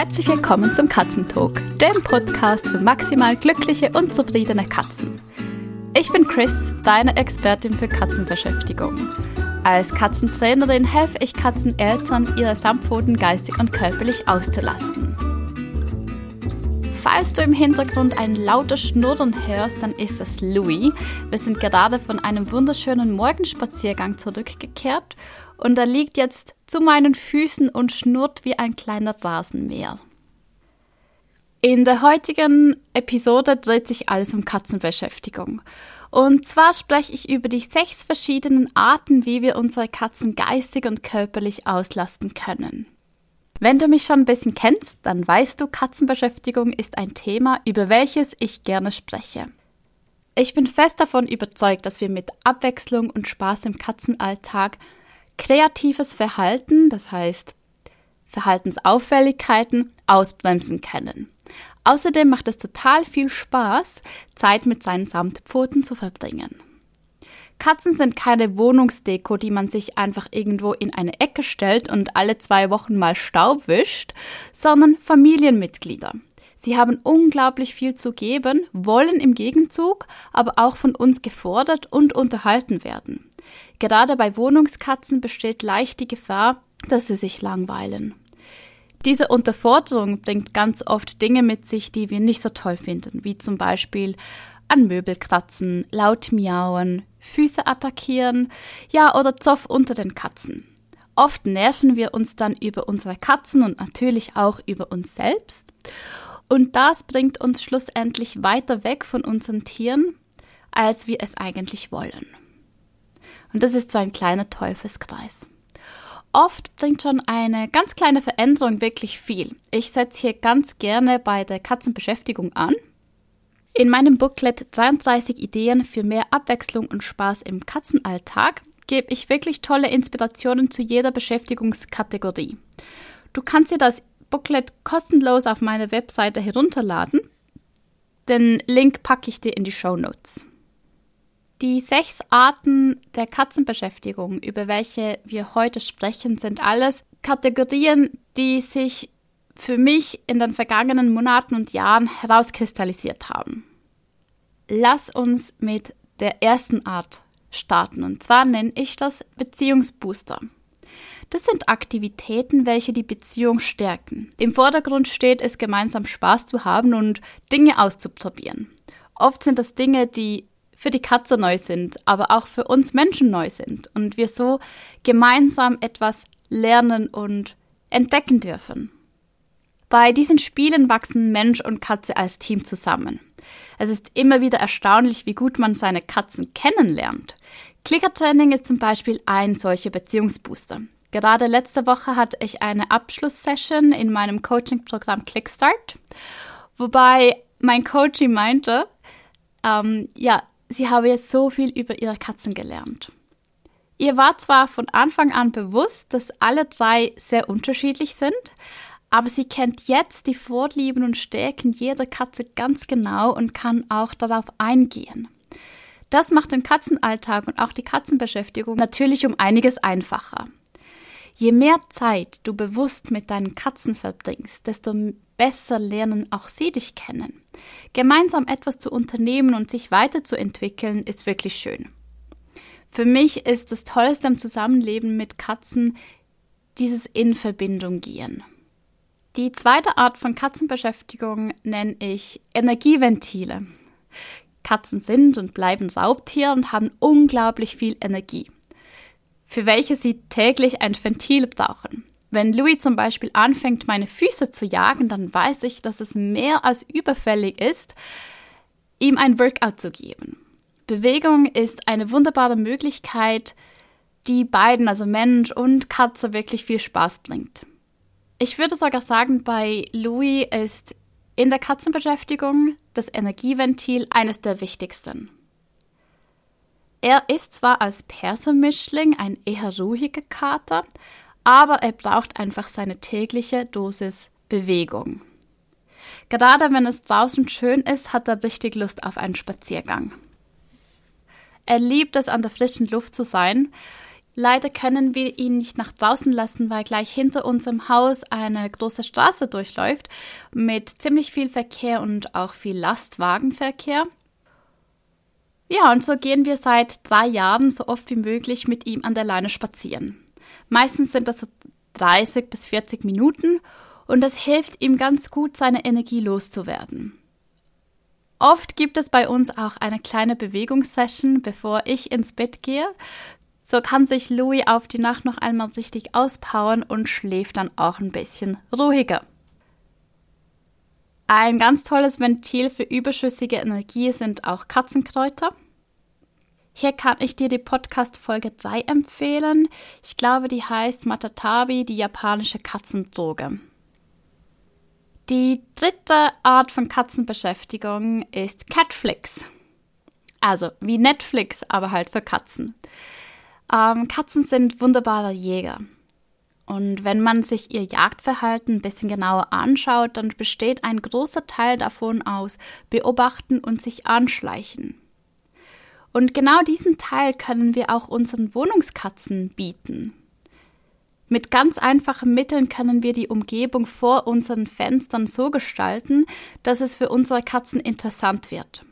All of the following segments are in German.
Herzlich willkommen zum Katzentalk, dem Podcast für maximal glückliche und zufriedene Katzen. Ich bin Chris, deine Expertin für Katzenbeschäftigung. Als Katzentrainerin helfe ich Katzeneltern, ihre Samtpfoten geistig und körperlich auszulasten. Falls du im Hintergrund ein lautes Schnurren hörst, dann ist es Louis. Wir sind gerade von einem wunderschönen Morgenspaziergang zurückgekehrt und er liegt jetzt zu meinen Füßen und schnurrt wie ein kleiner Rasenmäher. In der heutigen Episode dreht sich alles um Katzenbeschäftigung. Und zwar spreche ich über die sechs verschiedenen Arten, wie wir unsere Katzen geistig und körperlich auslasten können. Wenn du mich schon ein bisschen kennst, dann weißt du, Katzenbeschäftigung ist ein Thema, über welches ich gerne spreche. Ich bin fest davon überzeugt, dass wir mit Abwechslung und Spaß im Katzenalltag kreatives Verhalten, das heißt Verhaltensauffälligkeiten, ausbremsen können. Außerdem macht es total viel Spaß, Zeit mit seinen Samtpfoten zu verbringen. Katzen sind keine Wohnungsdeko, die man sich einfach irgendwo in eine Ecke stellt und alle zwei Wochen mal Staub wischt, sondern Familienmitglieder. Sie haben unglaublich viel zu geben, wollen im Gegenzug aber auch von uns gefordert und unterhalten werden. Gerade bei Wohnungskatzen besteht leicht die Gefahr, dass sie sich langweilen. Diese Unterforderung bringt ganz oft Dinge mit sich, die wir nicht so toll finden, wie zum Beispiel an Möbel kratzen, laut miauen, Füße attackieren, ja oder Zoff unter den Katzen. Oft nerven wir uns dann über unsere Katzen und natürlich auch über uns selbst. Und das bringt uns schlussendlich weiter weg von unseren Tieren, als wir es eigentlich wollen. Und das ist so ein kleiner Teufelskreis. Oft bringt schon eine ganz kleine Veränderung wirklich viel. Ich setze hier ganz gerne bei der Katzenbeschäftigung an in meinem Booklet 33 Ideen für mehr Abwechslung und Spaß im Katzenalltag gebe ich wirklich tolle Inspirationen zu jeder Beschäftigungskategorie. Du kannst dir das Booklet kostenlos auf meiner Webseite herunterladen. Den Link packe ich dir in die Show Notes. Die sechs Arten der Katzenbeschäftigung, über welche wir heute sprechen, sind alles Kategorien, die sich für mich in den vergangenen Monaten und Jahren herauskristallisiert haben. Lass uns mit der ersten Art starten und zwar nenne ich das Beziehungsbooster. Das sind Aktivitäten, welche die Beziehung stärken. Im Vordergrund steht es, gemeinsam Spaß zu haben und Dinge auszuprobieren. Oft sind das Dinge, die für die Katze neu sind, aber auch für uns Menschen neu sind und wir so gemeinsam etwas lernen und entdecken dürfen. Bei diesen Spielen wachsen Mensch und Katze als Team zusammen. Es ist immer wieder erstaunlich, wie gut man seine Katzen kennenlernt. Klickertraining ist zum Beispiel ein solcher Beziehungsbooster. Gerade letzte Woche hatte ich eine Abschlusssession in meinem Coaching-Programm Clickstart, wobei mein Coach meinte, ähm, ja, sie habe jetzt so viel über ihre Katzen gelernt. Ihr war zwar von Anfang an bewusst, dass alle drei sehr unterschiedlich sind, aber sie kennt jetzt die Vorlieben und Stärken jeder Katze ganz genau und kann auch darauf eingehen. Das macht den Katzenalltag und auch die Katzenbeschäftigung natürlich um einiges einfacher. Je mehr Zeit du bewusst mit deinen Katzen verbringst, desto besser lernen auch sie dich kennen. Gemeinsam etwas zu unternehmen und sich weiterzuentwickeln ist wirklich schön. Für mich ist das Tollste am Zusammenleben mit Katzen dieses In Verbindung gehen. Die zweite Art von Katzenbeschäftigung nenne ich Energieventile. Katzen sind und bleiben Raubtiere und haben unglaublich viel Energie, für welche sie täglich ein Ventil brauchen. Wenn Louis zum Beispiel anfängt, meine Füße zu jagen, dann weiß ich, dass es mehr als überfällig ist, ihm ein Workout zu geben. Bewegung ist eine wunderbare Möglichkeit, die beiden, also Mensch und Katze, wirklich viel Spaß bringt. Ich würde sogar sagen, bei Louis ist in der Katzenbeschäftigung das Energieventil eines der wichtigsten. Er ist zwar als Persermischling ein eher ruhiger Kater, aber er braucht einfach seine tägliche Dosis Bewegung. Gerade wenn es draußen schön ist, hat er richtig Lust auf einen Spaziergang. Er liebt es, an der frischen Luft zu sein Leider können wir ihn nicht nach draußen lassen, weil gleich hinter unserem Haus eine große Straße durchläuft mit ziemlich viel Verkehr und auch viel Lastwagenverkehr. Ja, und so gehen wir seit drei Jahren so oft wie möglich mit ihm an der Leine spazieren. Meistens sind das so 30 bis 40 Minuten und das hilft ihm ganz gut, seine Energie loszuwerden. Oft gibt es bei uns auch eine kleine Bewegungssession, bevor ich ins Bett gehe. So kann sich Louis auf die Nacht noch einmal richtig auspowern und schläft dann auch ein bisschen ruhiger. Ein ganz tolles Ventil für überschüssige Energie sind auch Katzenkräuter. Hier kann ich dir die Podcast-Folge 3 empfehlen. Ich glaube, die heißt Matatabi, die japanische Katzendroge. Die dritte Art von Katzenbeschäftigung ist Catflix. Also wie Netflix, aber halt für Katzen. Ähm, Katzen sind wunderbare Jäger. Und wenn man sich ihr Jagdverhalten ein bisschen genauer anschaut, dann besteht ein großer Teil davon aus Beobachten und sich anschleichen. Und genau diesen Teil können wir auch unseren Wohnungskatzen bieten. Mit ganz einfachen Mitteln können wir die Umgebung vor unseren Fenstern so gestalten, dass es für unsere Katzen interessant wird.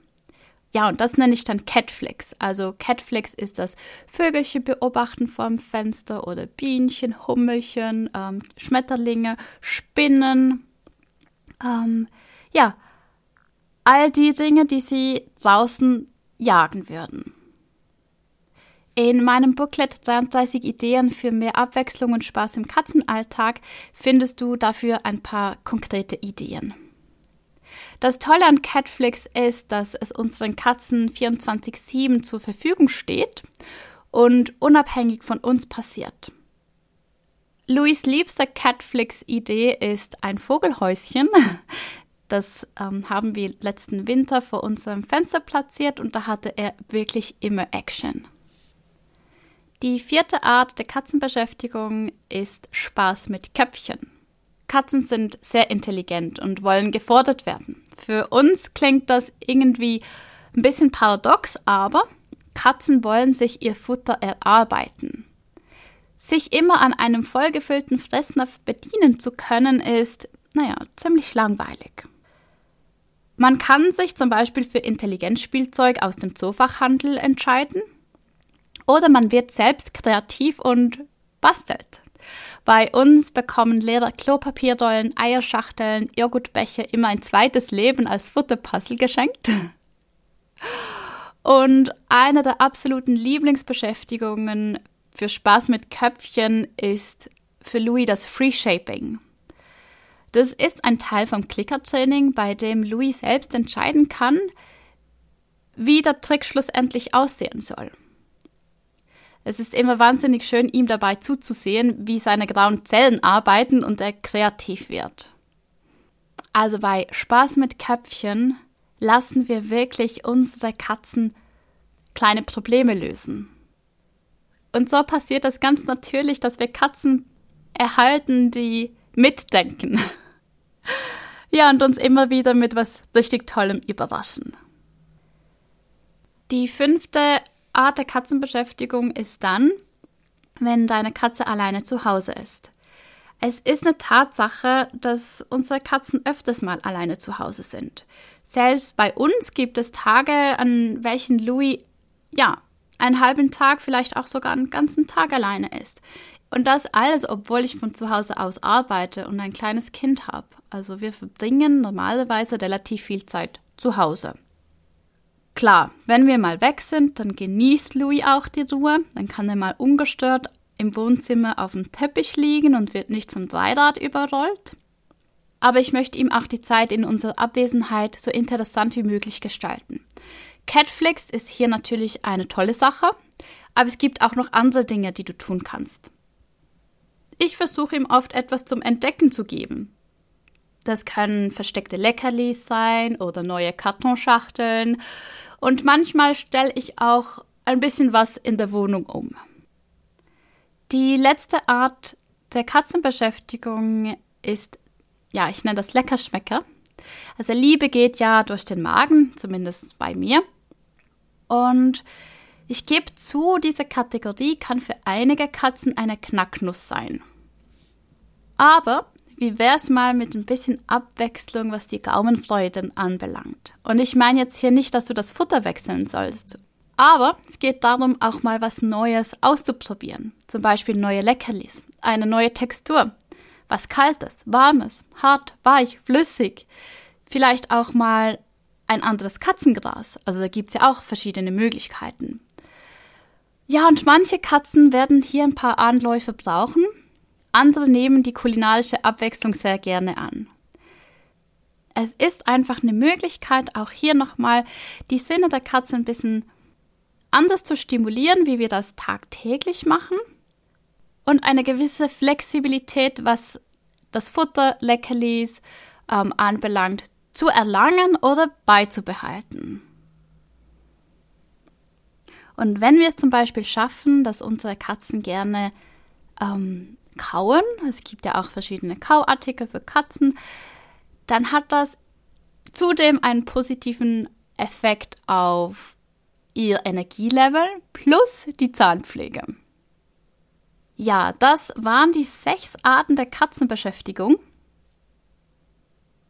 Ja, und das nenne ich dann Catflix. Also Catflix ist das Vögelchen beobachten vorm Fenster oder Bienchen, Hummelchen, ähm, Schmetterlinge, Spinnen. Ähm, ja, all die Dinge, die sie draußen jagen würden. In meinem Booklet 33 Ideen für mehr Abwechslung und Spaß im Katzenalltag findest du dafür ein paar konkrete Ideen. Das Tolle an Catflix ist, dass es unseren Katzen 24-7 zur Verfügung steht und unabhängig von uns passiert. Louis liebste Catflix-Idee ist ein Vogelhäuschen. Das ähm, haben wir letzten Winter vor unserem Fenster platziert und da hatte er wirklich immer Action. Die vierte Art der Katzenbeschäftigung ist Spaß mit Köpfchen. Katzen sind sehr intelligent und wollen gefordert werden. Für uns klingt das irgendwie ein bisschen paradox, aber Katzen wollen sich ihr Futter erarbeiten. Sich immer an einem vollgefüllten Fressnapf bedienen zu können, ist, naja, ziemlich langweilig. Man kann sich zum Beispiel für Intelligenzspielzeug aus dem Zoofachhandel entscheiden oder man wird selbst kreativ und bastelt. Bei uns bekommen Lehrer Klopapierrollen, Eierschachteln, Joghurtbecher immer ein zweites Leben als Futterpuzzle geschenkt. Und eine der absoluten Lieblingsbeschäftigungen für Spaß mit Köpfchen ist für Louis das Free Shaping. Das ist ein Teil vom Klickertraining, bei dem Louis selbst entscheiden kann, wie der Trick schlussendlich aussehen soll. Es ist immer wahnsinnig schön, ihm dabei zuzusehen, wie seine grauen Zellen arbeiten und er kreativ wird. Also bei Spaß mit Köpfchen lassen wir wirklich unsere Katzen kleine Probleme lösen. Und so passiert es ganz natürlich, dass wir Katzen erhalten, die mitdenken. ja, und uns immer wieder mit was richtig Tollem überraschen. Die fünfte Art der Katzenbeschäftigung ist dann, wenn deine Katze alleine zu Hause ist. Es ist eine Tatsache, dass unsere Katzen öfters mal alleine zu Hause sind. Selbst bei uns gibt es Tage, an welchen Louis, ja, einen halben Tag, vielleicht auch sogar einen ganzen Tag alleine ist. Und das alles, obwohl ich von zu Hause aus arbeite und ein kleines Kind habe. Also wir verbringen normalerweise relativ viel Zeit zu Hause. Klar, wenn wir mal weg sind, dann genießt Louis auch die Ruhe. Dann kann er mal ungestört im Wohnzimmer auf dem Teppich liegen und wird nicht vom Dreirad überrollt. Aber ich möchte ihm auch die Zeit in unserer Abwesenheit so interessant wie möglich gestalten. Catflix ist hier natürlich eine tolle Sache, aber es gibt auch noch andere Dinge, die du tun kannst. Ich versuche ihm oft etwas zum Entdecken zu geben. Das können versteckte Leckerlis sein oder neue Kartonschachteln und manchmal stelle ich auch ein bisschen was in der Wohnung um. Die letzte Art der Katzenbeschäftigung ist, ja, ich nenne das Leckerschmecker. Also Liebe geht ja durch den Magen, zumindest bei mir. Und Ich gebe zu, diese Kategorie kann für einige Katzen eine Knacknuss sein. Aber wie wär's mal mit ein bisschen Abwechslung, was die Gaumenfreuden anbelangt? Und ich meine jetzt hier nicht, dass du das Futter wechseln sollst. Aber es geht darum, auch mal was Neues auszuprobieren. Zum Beispiel neue Leckerlis, eine neue Textur, was Kaltes, Warmes, hart, weich, flüssig. Vielleicht auch mal ein anderes Katzengras. Also da gibt es ja auch verschiedene Möglichkeiten. Ja, und manche Katzen werden hier ein paar Anläufe brauchen. Andere nehmen die kulinarische Abwechslung sehr gerne an. Es ist einfach eine Möglichkeit, auch hier nochmal die Sinne der Katze ein bisschen anders zu stimulieren, wie wir das tagtäglich machen. Und eine gewisse Flexibilität, was das Futter, Leckerlis ähm, anbelangt, zu erlangen oder beizubehalten. Und wenn wir es zum Beispiel schaffen, dass unsere Katzen gerne ähm, kauen, es gibt ja auch verschiedene Kauartikel für Katzen, dann hat das zudem einen positiven Effekt auf ihr Energielevel plus die Zahnpflege. Ja, das waren die sechs Arten der Katzenbeschäftigung.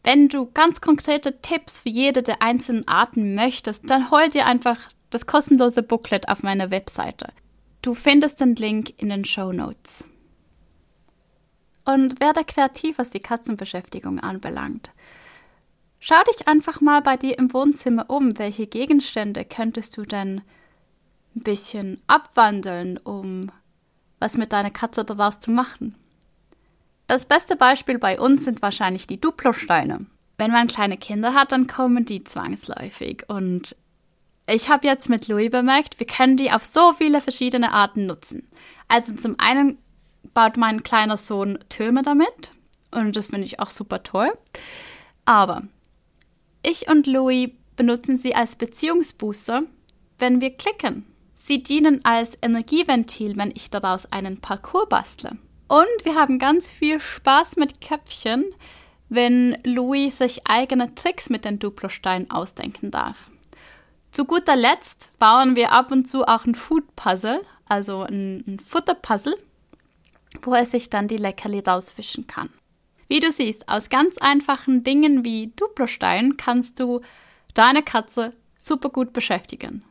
Wenn du ganz konkrete Tipps für jede der einzelnen Arten möchtest, dann hol dir einfach das kostenlose Booklet auf meiner Webseite. Du findest den Link in den Show Notes. Und werde kreativ, was die Katzenbeschäftigung anbelangt. Schau dich einfach mal bei dir im Wohnzimmer um. Welche Gegenstände könntest du denn ein bisschen abwandeln, um was mit deiner Katze daraus zu machen? Das beste Beispiel bei uns sind wahrscheinlich die Duplosteine. Wenn man kleine Kinder hat, dann kommen die zwangsläufig. Und ich habe jetzt mit Louis bemerkt, wir können die auf so viele verschiedene Arten nutzen. Also zum einen baut mein kleiner Sohn Türme damit. Und das finde ich auch super toll. Aber ich und Louis benutzen sie als Beziehungsbooster, wenn wir klicken. Sie dienen als Energieventil, wenn ich daraus einen Parcours bastle. Und wir haben ganz viel Spaß mit Köpfchen, wenn Louis sich eigene Tricks mit den Duplosteinen ausdenken darf. Zu guter Letzt bauen wir ab und zu auch ein Food Puzzle, also ein, ein Futterpuzzle, wo er sich dann die Leckerli rausfischen kann. Wie du siehst, aus ganz einfachen Dingen wie Duplostein kannst du deine Katze super gut beschäftigen.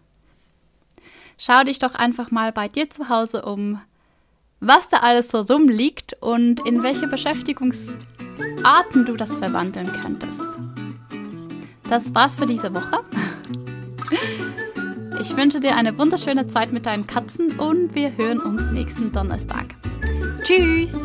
Schau dich doch einfach mal bei dir zu Hause um, was da alles so rumliegt und in welche Beschäftigungsarten du das verwandeln könntest. Das war's für diese Woche. Ich wünsche dir eine wunderschöne Zeit mit deinen Katzen und wir hören uns nächsten Donnerstag. Tschüss!